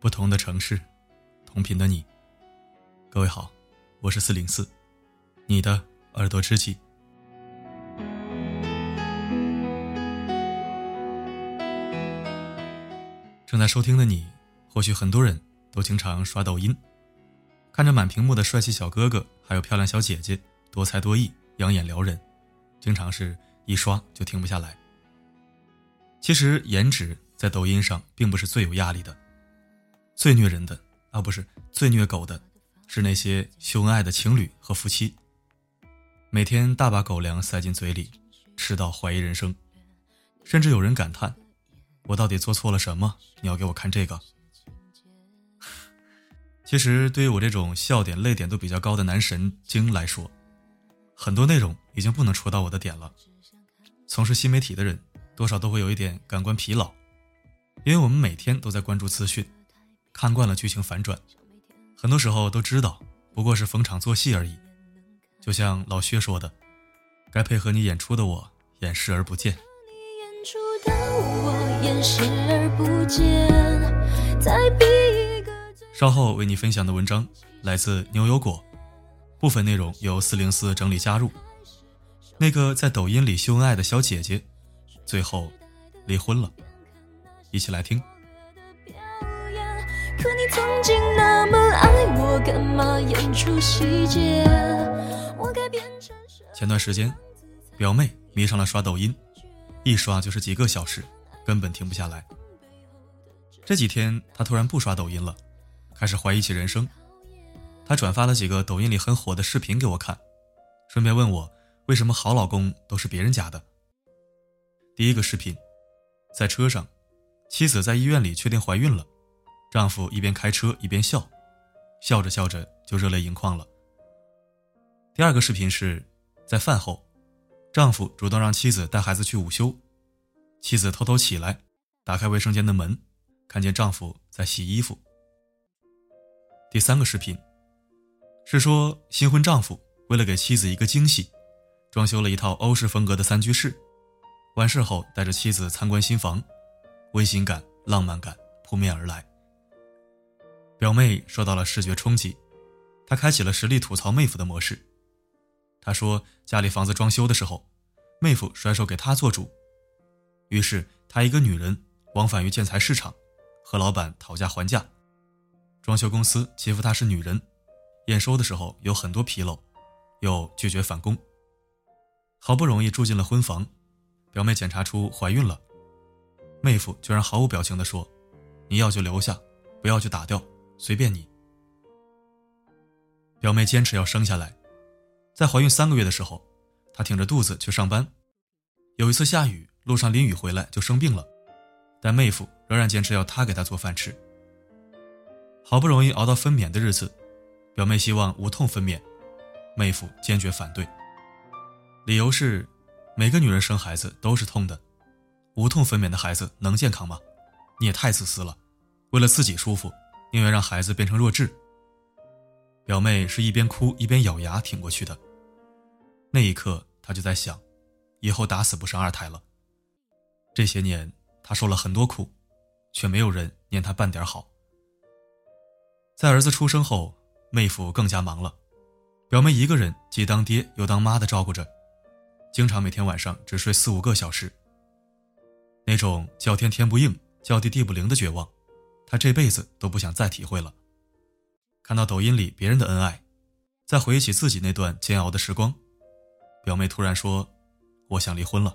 不同的城市，同频的你。各位好，我是四零四，你的耳朵知己。正在收听的你，或许很多人都经常刷抖音，看着满屏幕的帅气小哥哥，还有漂亮小姐姐，多才多艺，养眼撩人，经常是一刷就停不下来。其实颜值在抖音上并不是最有压力的。最虐人的啊，不是最虐狗的，是那些秀恩爱的情侣和夫妻，每天大把狗粮塞进嘴里，吃到怀疑人生，甚至有人感叹：“我到底做错了什么？你要给我看这个？”其实，对于我这种笑点、泪点都比较高的男神经来说，很多内容已经不能戳到我的点了。从事新媒体的人，多少都会有一点感官疲劳，因为我们每天都在关注资讯。看惯了剧情反转，很多时候都知道不过是逢场作戏而已。就像老薛说的：“该配合你演出的我，演视而不见。”稍后为你分享的文章来自牛油果，部分内容由四零四整理加入。那个在抖音里秀恩爱的小姐姐，最后离婚了。一起来听。可你曾经那么爱我，干嘛演出细节？我该变成是前段时间，表妹迷上了刷抖音，一刷就是几个小时，根本停不下来。这几天她突然不刷抖音了，开始怀疑起人生。她转发了几个抖音里很火的视频给我看，顺便问我为什么好老公都是别人家的。第一个视频，在车上，妻子在医院里确定怀孕了。丈夫一边开车一边笑，笑着笑着就热泪盈眶了。第二个视频是在饭后，丈夫主动让妻子带孩子去午休，妻子偷偷起来，打开卫生间的门，看见丈夫在洗衣服。第三个视频是说新婚丈夫为了给妻子一个惊喜，装修了一套欧式风格的三居室，完事后带着妻子参观新房，温馨感、浪漫感扑面而来。表妹受到了视觉冲击，她开启了实力吐槽妹夫的模式。她说家里房子装修的时候，妹夫甩手给她做主，于是她一个女人往返于建材市场，和老板讨价还价。装修公司欺负她是女人，验收的时候有很多纰漏，又拒绝返工。好不容易住进了婚房，表妹检查出怀孕了，妹夫居然毫无表情地说：“你要就留下，不要就打掉。”随便你。表妹坚持要生下来，在怀孕三个月的时候，她挺着肚子去上班。有一次下雨，路上淋雨回来就生病了，但妹夫仍然坚持要她给她做饭吃。好不容易熬到分娩的日子，表妹希望无痛分娩，妹夫坚决反对，理由是每个女人生孩子都是痛的，无痛分娩的孩子能健康吗？你也太自私了，为了自己舒服。宁愿让孩子变成弱智。表妹是一边哭一边咬牙挺过去的。那一刻，她就在想，以后打死不生二胎了。这些年，她受了很多苦，却没有人念她半点好。在儿子出生后，妹夫更加忙了，表妹一个人既当爹又当妈的照顾着，经常每天晚上只睡四五个小时。那种叫天天不应，叫地地不灵的绝望。他这辈子都不想再体会了。看到抖音里别人的恩爱，再回忆起自己那段煎熬的时光，表妹突然说：“我想离婚了。”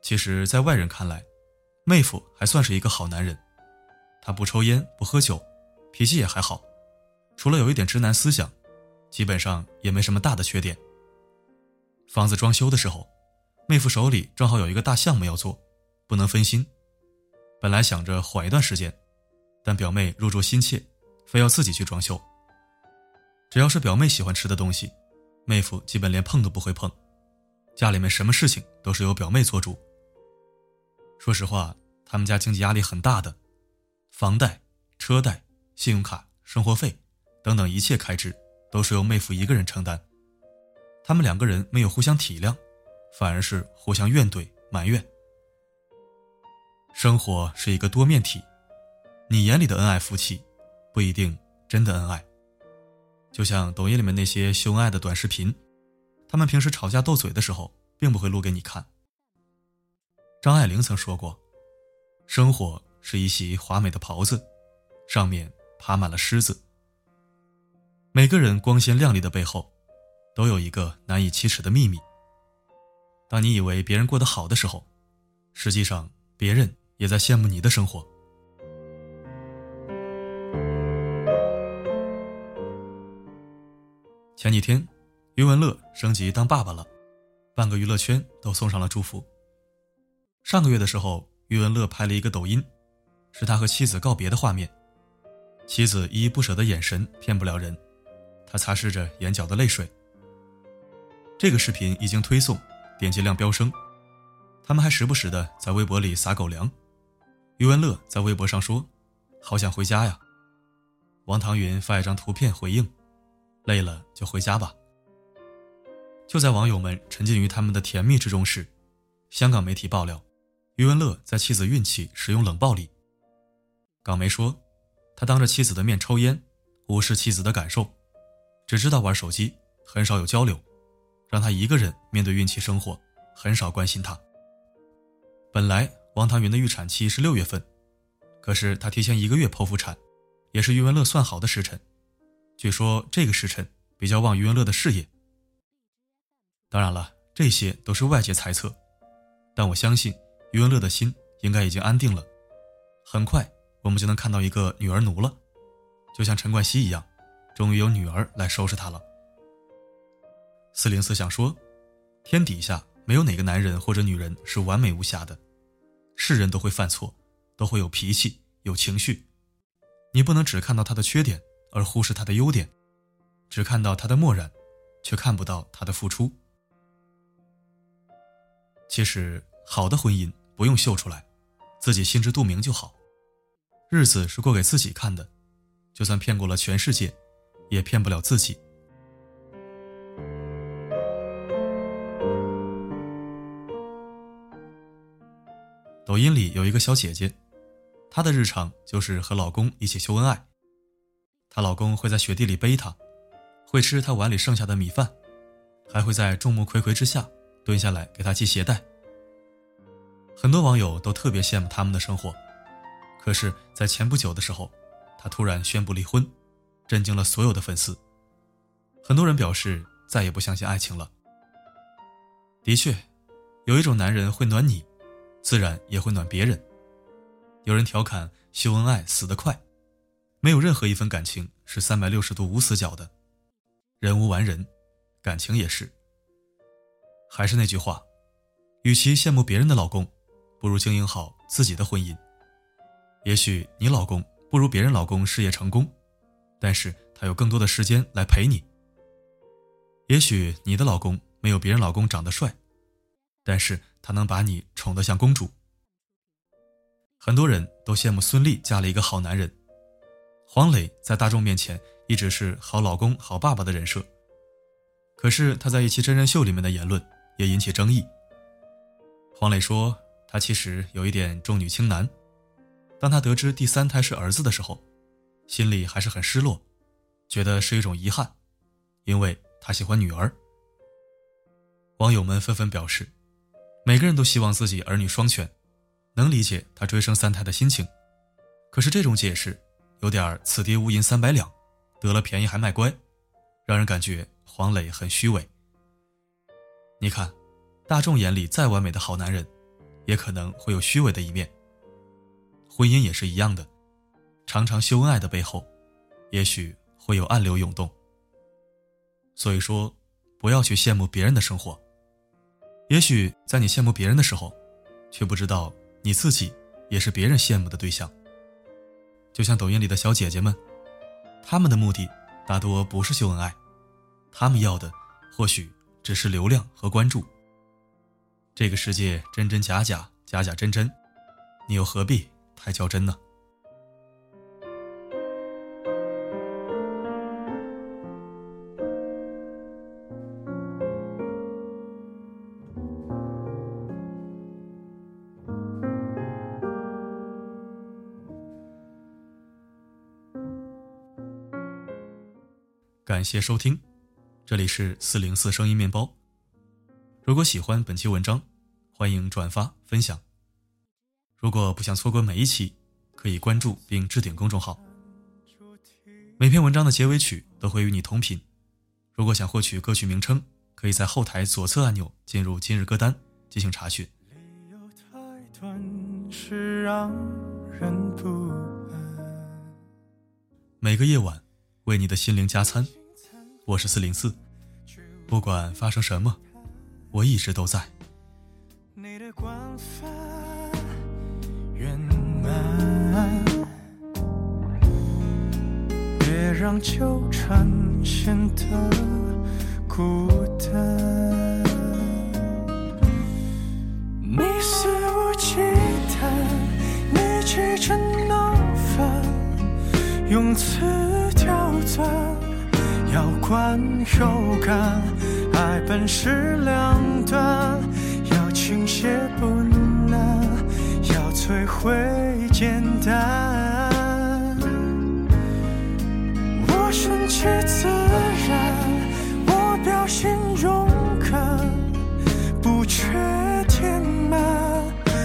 其实，在外人看来，妹夫还算是一个好男人。他不抽烟，不喝酒，脾气也还好，除了有一点直男思想，基本上也没什么大的缺点。房子装修的时候，妹夫手里正好有一个大项目要做，不能分心。本来想着缓一段时间，但表妹入住心切，非要自己去装修。只要是表妹喜欢吃的东西，妹夫基本连碰都不会碰。家里面什么事情都是由表妹做主。说实话，他们家经济压力很大的，房贷、车贷、信用卡、生活费等等一切开支都是由妹夫一个人承担。他们两个人没有互相体谅，反而是互相怨怼埋怨。生活是一个多面体，你眼里的恩爱夫妻，不一定真的恩爱。就像抖音里面那些秀恩爱的短视频，他们平时吵架斗嘴的时候，并不会录给你看。张爱玲曾说过：“生活是一袭华美的袍子，上面爬满了虱子。”每个人光鲜亮丽的背后，都有一个难以启齿的秘密。当你以为别人过得好的时候，实际上别人也在羡慕你的生活。前几天，余文乐升级当爸爸了，半个娱乐圈都送上了祝福。上个月的时候，余文乐拍了一个抖音，是他和妻子告别的画面，妻子依依不舍的眼神骗不了人。他擦拭着眼角的泪水。这个视频一经推送，点击量飙升。他们还时不时的在微博里撒狗粮。余文乐在微博上说：“好想回家呀。”王唐云发一张图片回应：“累了就回家吧。”就在网友们沉浸于他们的甜蜜之中时，香港媒体爆料，余文乐在妻子孕期使用冷暴力。港媒说，他当着妻子的面抽烟，无视妻子的感受。只知道玩手机，很少有交流，让他一个人面对孕期生活，很少关心她。本来王唐云的预产期是六月份，可是她提前一个月剖腹产，也是余文乐算好的时辰。据说这个时辰比较旺余文乐的事业。当然了，这些都是外界猜测，但我相信余文乐的心应该已经安定了。很快我们就能看到一个女儿奴了，就像陈冠希一样。终于有女儿来收拾他了。四零四想说，天底下没有哪个男人或者女人是完美无瑕的，是人都会犯错，都会有脾气、有情绪。你不能只看到他的缺点而忽视他的优点，只看到他的漠然，却看不到他的付出。其实，好的婚姻不用秀出来，自己心知肚明就好。日子是过给自己看的，就算骗过了全世界。也骗不了自己。抖音里有一个小姐姐，她的日常就是和老公一起秀恩爱。她老公会在雪地里背她，会吃她碗里剩下的米饭，还会在众目睽睽之下蹲下来给她系鞋带。很多网友都特别羡慕他们的生活，可是，在前不久的时候，她突然宣布离婚。震惊了所有的粉丝，很多人表示再也不相信爱情了。的确，有一种男人会暖你，自然也会暖别人。有人调侃秀恩爱死得快，没有任何一份感情是三百六十度无死角的，人无完人，感情也是。还是那句话，与其羡慕别人的老公，不如经营好自己的婚姻。也许你老公不如别人老公事业成功。但是他有更多的时间来陪你。也许你的老公没有别人老公长得帅，但是他能把你宠得像公主。很多人都羡慕孙俪嫁了一个好男人，黄磊在大众面前一直是好老公、好爸爸的人设。可是他在一期真人秀里面的言论也引起争议。黄磊说他其实有一点重女轻男，当他得知第三胎是儿子的时候。心里还是很失落，觉得是一种遗憾，因为他喜欢女儿。网友们纷纷表示，每个人都希望自己儿女双全，能理解他追生三胎的心情。可是这种解释有点“此地无银三百两”，得了便宜还卖乖，让人感觉黄磊很虚伪。你看，大众眼里再完美的好男人，也可能会有虚伪的一面。婚姻也是一样的。常常秀恩爱的背后，也许会有暗流涌动。所以说，不要去羡慕别人的生活。也许在你羡慕别人的时候，却不知道你自己也是别人羡慕的对象。就像抖音里的小姐姐们，她们的目的大多不是秀恩爱，她们要的或许只是流量和关注。这个世界真真假假，假假真真，你又何必太较真呢？感谢收听，这里是四零四声音面包。如果喜欢本期文章，欢迎转发分享。如果不想错过每一期，可以关注并置顶公众号。每篇文章的结尾曲都会与你同频。如果想获取歌曲名称，可以在后台左侧按钮进入今日歌单进行查询。每个夜晚，为你的心灵加餐。我是四零四，不管发生什么，我一直都在。你的光发圆满别让纠缠显得孤单。你肆无忌惮，你急着闹翻，用词，要观又干，爱本是两端，要倾泻不难，要摧毁简单。我顺其自然，我表现勇敢，不缺填满，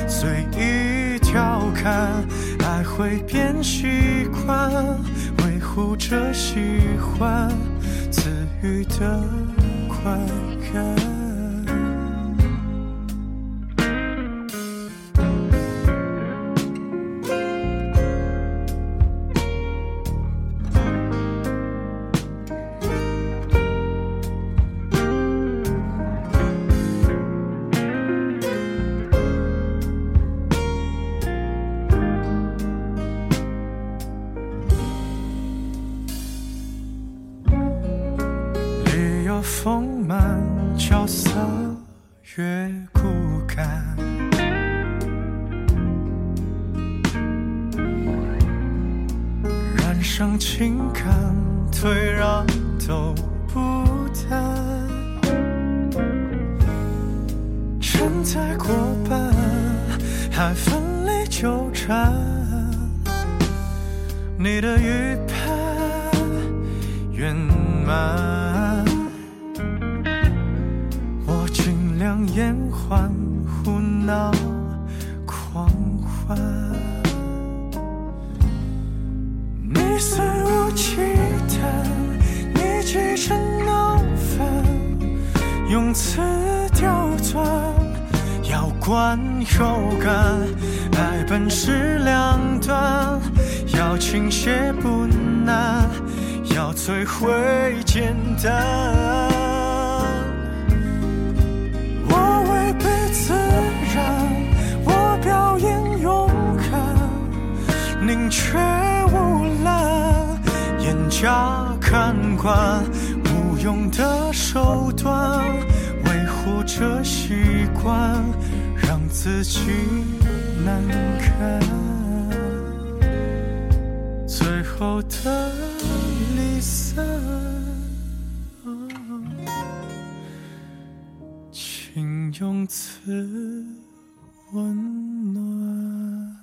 随意调侃，爱会变习惯，护着喜欢，赐予的快感。承载过半，还奋力纠缠，你的预判圆满。我尽量延缓，胡闹，狂欢。你肆无忌惮，你急着闹翻，用词刁钻，要观后感，爱本是两端，要倾斜不难，要摧毁简单。我违背自然，我表演勇敢，宁缺毋滥，严加看管，无用的手段。这习惯，让自己难堪。最后的离散，请用词温暖。